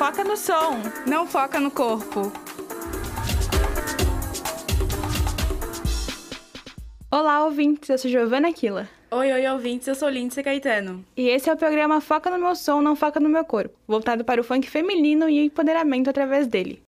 Foca no som, não foca no corpo. Olá, ouvintes, eu sou Giovana Aquila. Oi, oi, ouvintes, eu sou Lindsay Caetano. E esse é o programa Foca no Meu Som, Não Foca no Meu Corpo, voltado para o funk feminino e o empoderamento através dele.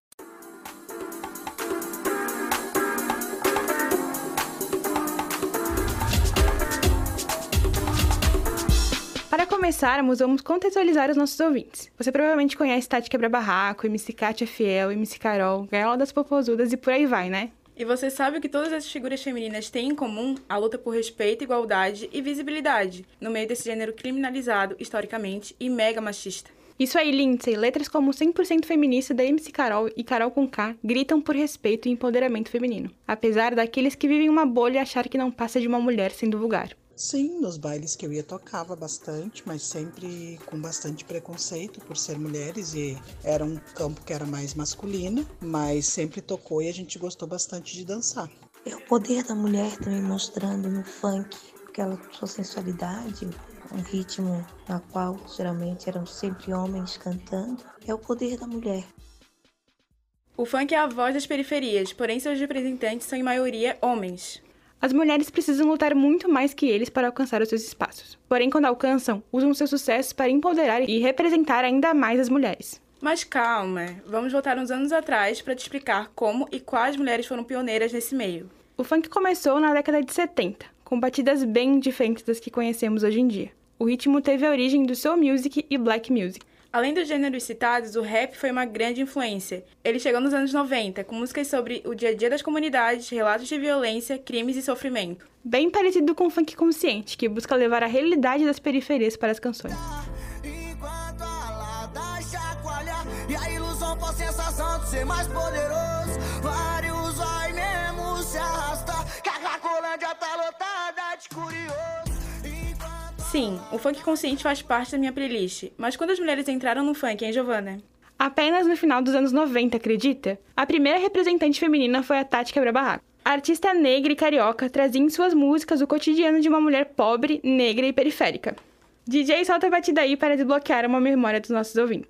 Começarmos, vamos contextualizar os nossos ouvintes. Você provavelmente conhece Tati Quebra Barraco, MC Katia Fiel, MC Carol, Gaiola das Popozudas e por aí vai, né? E você sabe o que todas essas figuras femininas têm em comum? A luta por respeito, igualdade e visibilidade, no meio desse gênero criminalizado, historicamente, e mega machista. Isso aí, Lindsay. Letras como 100% feminista da MC Carol e Carol com K gritam por respeito e empoderamento feminino, apesar daqueles que vivem uma bolha achar que não passa de uma mulher sendo vulgar. Sim, nos bailes que eu ia tocava bastante, mas sempre com bastante preconceito por ser mulheres e era um campo que era mais masculino, mas sempre tocou e a gente gostou bastante de dançar. É o poder da mulher também mostrando no funk aquela sua sensualidade, um ritmo na qual geralmente eram sempre homens cantando. É o poder da mulher. O funk é a voz das periferias, porém seus representantes são em maioria homens. As mulheres precisam lutar muito mais que eles para alcançar os seus espaços. Porém, quando alcançam, usam seus sucessos para empoderar e representar ainda mais as mulheres. Mas calma, vamos voltar uns anos atrás para te explicar como e quais mulheres foram pioneiras nesse meio. O funk começou na década de 70, com batidas bem diferentes das que conhecemos hoje em dia. O ritmo teve a origem do soul music e black music. Além dos gêneros citados, o rap foi uma grande influência. Ele chegou nos anos 90, com músicas sobre o dia a dia das comunidades, relatos de violência, crimes e sofrimento. Bem parecido com o funk consciente, que busca levar a realidade das periferias para as canções. E a ilusão com a sensação de ser mais poderoso. Sim, o funk consciente faz parte da minha playlist, mas quando as mulheres entraram no funk, hein, Giovana? Apenas no final dos anos 90, acredita? A primeira representante feminina foi a Tati Quebra-Barraco. Artista negra e carioca trazia em suas músicas o cotidiano de uma mulher pobre, negra e periférica. DJ solta a batida aí para desbloquear uma memória dos nossos ouvintes.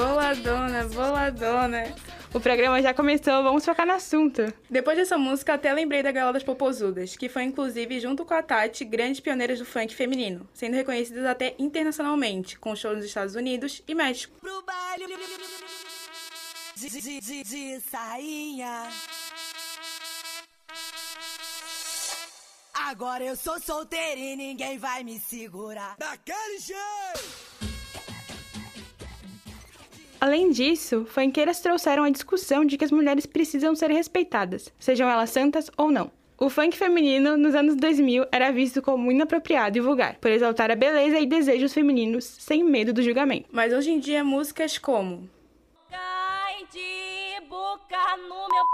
Boladona, boladona. O programa já começou, vamos focar no assunto. Depois dessa música, até lembrei da Gaiola das Popozudas, que foi inclusive, junto com a Tati, grandes pioneiras do funk feminino, sendo reconhecidas até internacionalmente, com shows nos Estados Unidos e México. Pro baile de, de, de, de sainha. Agora eu sou solteira e ninguém vai me segurar. Daquele jeito! Além disso, funkeiras trouxeram a discussão de que as mulheres precisam ser respeitadas, sejam elas santas ou não. O funk feminino, nos anos 2000, era visto como inapropriado e vulgar, por exaltar a beleza e desejos femininos sem medo do julgamento. Mas hoje em dia, músicas como. Cai de boca no meu.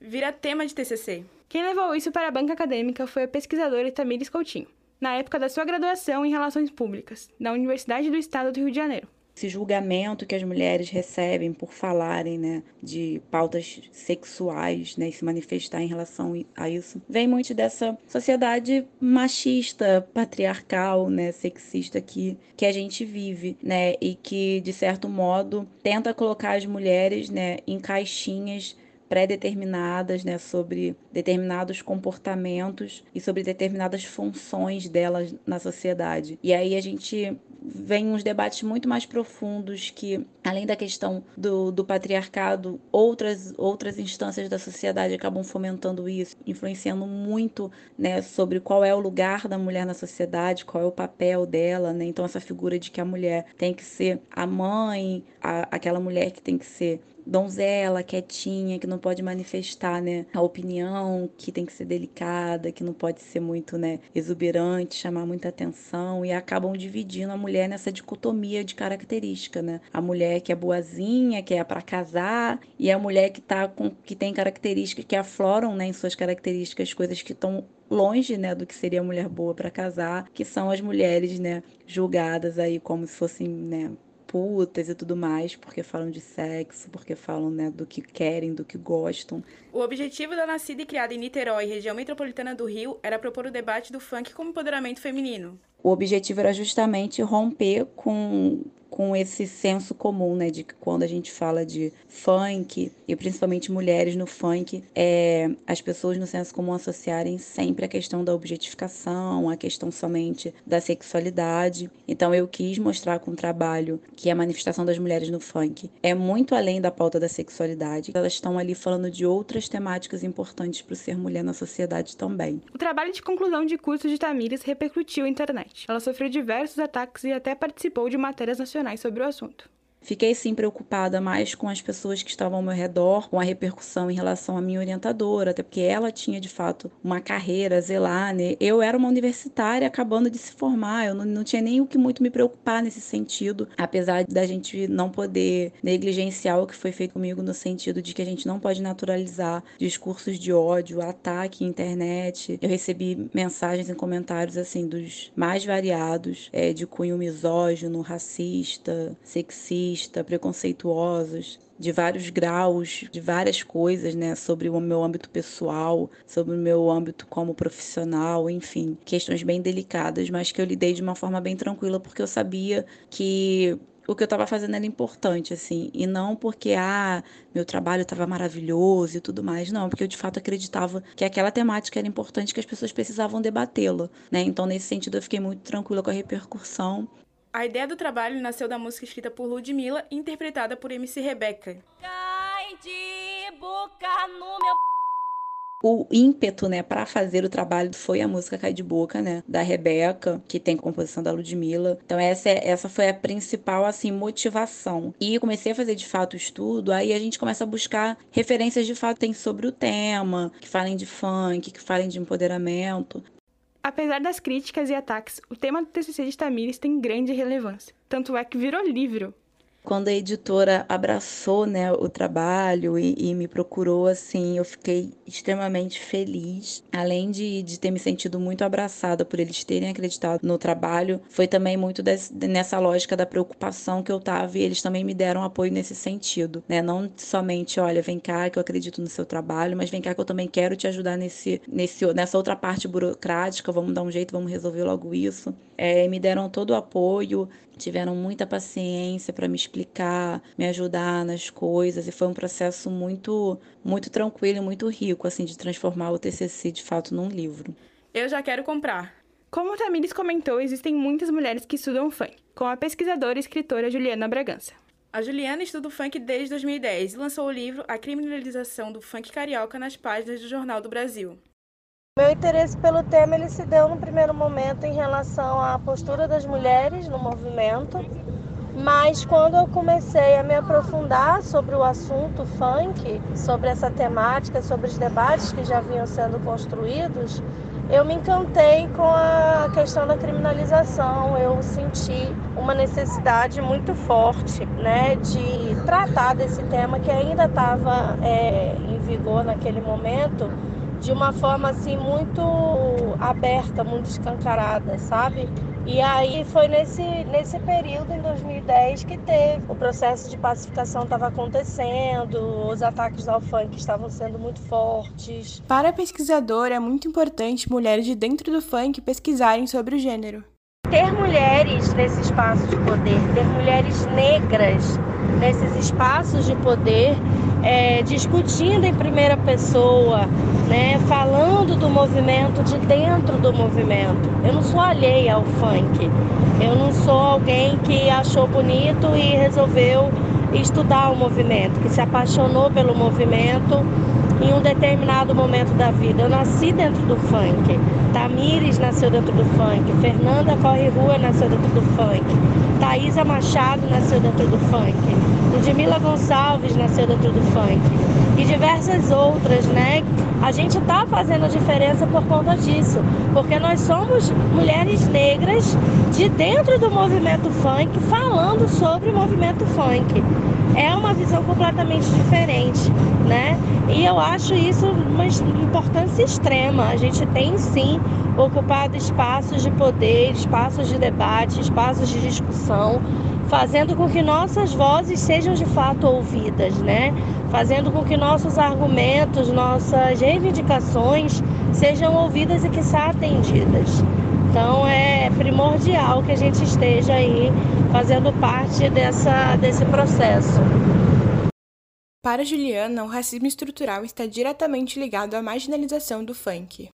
vira tema de TCC. Quem levou isso para a banca acadêmica foi a pesquisadora Tamires Coutinho, na época da sua graduação em Relações Públicas, da Universidade do Estado do Rio de Janeiro esse julgamento que as mulheres recebem por falarem né, de pautas sexuais né, e se manifestar em relação a isso, vem muito dessa sociedade machista, patriarcal, né, sexista que, que a gente vive, né, e que, de certo modo, tenta colocar as mulheres né, em caixinhas pré-determinadas, né, sobre determinados comportamentos e sobre determinadas funções delas na sociedade. E aí a gente vem uns debates muito mais profundos que, além da questão do, do patriarcado, outras, outras instâncias da sociedade acabam fomentando isso, influenciando muito né, sobre qual é o lugar da mulher na sociedade, qual é o papel dela. Né? Então, essa figura de que a mulher tem que ser a mãe, a, aquela mulher que tem que ser donzela, quietinha, que não pode manifestar, né, a opinião, que tem que ser delicada, que não pode ser muito, né, exuberante, chamar muita atenção e acabam dividindo a mulher mulher nessa dicotomia de característica, né? A mulher que é boazinha, que é para casar, e a mulher que tá com que tem características que afloram, né, em suas características coisas que estão longe, né, do que seria mulher boa para casar, que são as mulheres, né, julgadas aí como se fossem, né, putas e tudo mais, porque falam de sexo, porque falam, né, do que querem, do que gostam. O objetivo da nascida e criada em Niterói, região metropolitana do Rio, era propor o debate do funk como empoderamento feminino. O objetivo era justamente romper com com esse senso comum, né, de que quando a gente fala de funk, e principalmente mulheres no funk, é, as pessoas no senso comum associarem sempre a questão da objetificação, a questão somente da sexualidade. Então eu quis mostrar com o trabalho que a manifestação das mulheres no funk é muito além da pauta da sexualidade. Elas estão ali falando de outras temáticas importantes para o ser mulher na sociedade também. O trabalho de conclusão de curso de Tamires repercutiu na internet. Ela sofreu diversos ataques e até participou de matérias nacionais sobre o assunto. Fiquei sim preocupada mais com as pessoas que estavam ao meu redor, com a repercussão em relação à minha orientadora, até porque ela tinha de fato uma carreira, zelar, né? Eu era uma universitária acabando de se formar, eu não, não tinha nem o que muito me preocupar nesse sentido, apesar da gente não poder negligenciar o que foi feito comigo no sentido de que a gente não pode naturalizar discursos de ódio, ataque internet. Eu recebi mensagens em comentários assim dos mais variados, é, de cunho misógino, racista, sexista racista, preconceituosos, de vários graus, de várias coisas, né, sobre o meu âmbito pessoal, sobre o meu âmbito como profissional, enfim, questões bem delicadas, mas que eu lidei de uma forma bem tranquila porque eu sabia que o que eu estava fazendo era importante, assim, e não porque, ah, meu trabalho estava maravilhoso e tudo mais, não, porque eu de fato acreditava que aquela temática era importante, que as pessoas precisavam debatê-la, né? Então, nesse sentido, eu fiquei muito tranquila com a repercussão a ideia do trabalho nasceu da música escrita por Ludmilla e interpretada por MC Rebeca. Cai de boca no meu o ímpeto, né, para fazer o trabalho foi a música Cai de Boca, né, da Rebeca, que tem composição da Ludmilla. Então essa é, essa foi a principal assim motivação. E comecei a fazer de fato o estudo, aí a gente começa a buscar referências de fato tem sobre o tema, que falem de funk, que falem de empoderamento. Apesar das críticas e ataques, o tema do TCC de Tamires tem grande relevância. Tanto é que virou livro quando a editora abraçou né, o trabalho e, e, me procurou, assim, eu fiquei extremamente feliz. Além de, de ter me sentido muito abraçada por eles terem acreditado no trabalho, foi também muito desse, nessa lógica da preocupação que eu tava e eles também me deram apoio nesse sentido, né? Não somente, olha, vem cá que eu acredito no seu trabalho, mas vem cá que eu também quero te ajudar nesse, nesse, nessa outra parte burocrática, vamos dar um jeito, vamos resolver logo isso. É, me deram todo o apoio, tiveram muita paciência para me explicar, me ajudar nas coisas e foi um processo muito muito tranquilo e muito rico assim de transformar o TCC de fato num livro. Eu já quero comprar. Como o Tamires comentou, existem muitas mulheres que estudam funk, como a pesquisadora e escritora Juliana Bragança. A Juliana estuda o funk desde 2010 e lançou o livro A Criminalização do Funk Carioca nas páginas do Jornal do Brasil. Meu interesse pelo tema ele se deu no primeiro momento em relação à postura das mulheres no movimento, mas quando eu comecei a me aprofundar sobre o assunto funk, sobre essa temática, sobre os debates que já vinham sendo construídos, eu me encantei com a questão da criminalização. Eu senti uma necessidade muito forte, né, de tratar desse tema que ainda estava é, em vigor naquele momento de uma forma assim muito aberta, muito escancarada, sabe? E aí foi nesse, nesse período, em 2010, que teve o processo de pacificação estava acontecendo, os ataques ao funk estavam sendo muito fortes. Para a pesquisadora, é muito importante mulheres de dentro do funk pesquisarem sobre o gênero. Ter mulheres nesse espaço de poder, ter mulheres negras nesses espaços de poder, é, discutindo em primeira pessoa, né, falando do movimento de dentro do movimento. Eu não sou alheia ao funk, eu não sou alguém que achou bonito e resolveu estudar o movimento, que se apaixonou pelo movimento em um determinado momento da vida. Eu nasci dentro do funk. Tamires nasceu dentro do funk. Fernanda Corre Rua nasceu dentro do funk. Thaisa Machado nasceu dentro do funk. Ludmila Gonçalves nasceu dentro do funk. e diversas outras, né? A gente está fazendo diferença por conta disso, porque nós somos mulheres negras de dentro do movimento funk, falando sobre o movimento funk. É uma visão completamente diferente, né? E eu acho isso uma importância extrema. A gente tem sim ocupado espaços de poder, espaços de debate, espaços de discussão fazendo com que nossas vozes sejam de fato ouvidas, né? Fazendo com que nossos argumentos, nossas reivindicações sejam ouvidas e que sejam atendidas. Então é primordial que a gente esteja aí fazendo parte dessa, desse processo. Para Juliana, o racismo estrutural está diretamente ligado à marginalização do funk.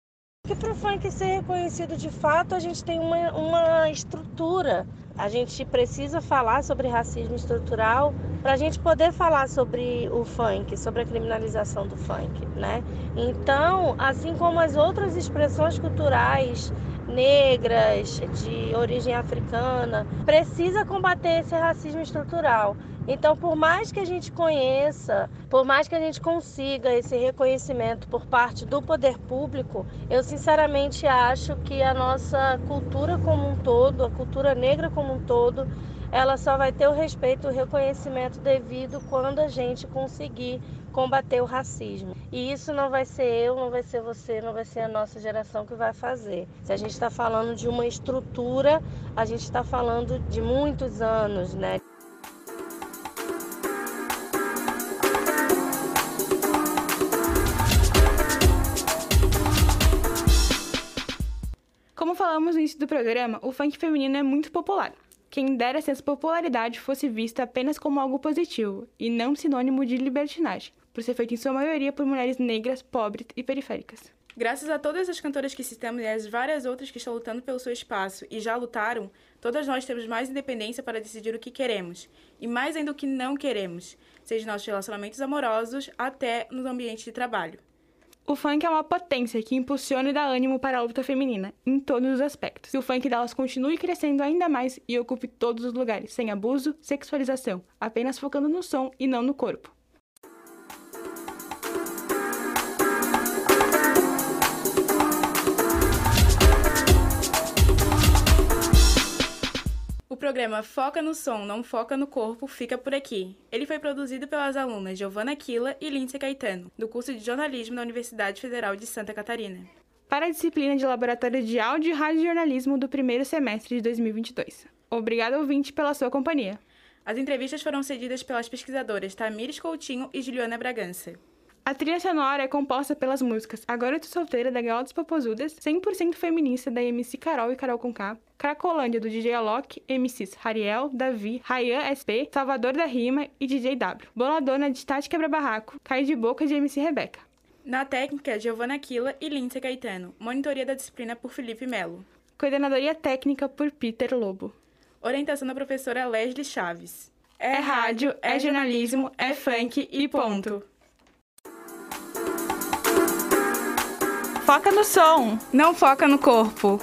Que para o funk ser reconhecido de fato, a gente tem uma, uma estrutura a gente precisa falar sobre racismo estrutural para a gente poder falar sobre o funk, sobre a criminalização do funk, né? Então, assim como as outras expressões culturais negras, de origem africana, precisa combater esse racismo estrutural. Então, por mais que a gente conheça, por mais que a gente consiga esse reconhecimento por parte do poder público, eu sinceramente acho que a nossa cultura como um todo, a cultura negra como um todo, ela só vai ter o respeito, o reconhecimento devido quando a gente conseguir combater o racismo. E isso não vai ser eu, não vai ser você, não vai ser a nossa geração que vai fazer. Se a gente está falando de uma estrutura, a gente está falando de muitos anos, né? Como falamos no início do programa, o funk feminino é muito popular. Quem dera se essa popularidade fosse vista apenas como algo positivo e não sinônimo de libertinagem, por ser feito em sua maioria por mulheres negras, pobres e periféricas. Graças a todas as cantoras que citamos e as várias outras que estão lutando pelo seu espaço e já lutaram, todas nós temos mais independência para decidir o que queremos e mais ainda o que não queremos, seja nossos relacionamentos amorosos até no ambiente de trabalho. O funk é uma potência que impulsiona e dá ânimo para a luta feminina, em todos os aspectos. E o funk delas continue crescendo ainda mais e ocupe todos os lugares, sem abuso, sexualização, apenas focando no som e não no corpo. O programa Foca no Som, Não Foca no Corpo fica por aqui. Ele foi produzido pelas alunas Giovana Quila e Lindsay Caetano, do curso de jornalismo da Universidade Federal de Santa Catarina. Para a disciplina de Laboratório de Áudio e Radiojornalismo do primeiro semestre de 2022. Obrigada, ouvinte, pela sua companhia. As entrevistas foram cedidas pelas pesquisadoras Tamires Coutinho e Juliana Bragança. A trilha sonora é composta pelas músicas Agora Eu Tô Solteira, da Galotas Popozudas, 100% feminista, da MC Carol e Carol Conká, Cracolândia, do DJ Alok, MCs Hariel, Davi, Rayan SP, Salvador da Rima e DJ W. Boladona de Tati Quebra Barraco, Cai de Boca de MC Rebeca. Na técnica, Giovana Quila e Lindsay Caetano. Monitoria da disciplina por Felipe Melo. Coordenadoria técnica por Peter Lobo. Orientação da professora Leslie Chaves. É rádio, é jornalismo, é funk e ponto. Foca no som, Não foca no corpo.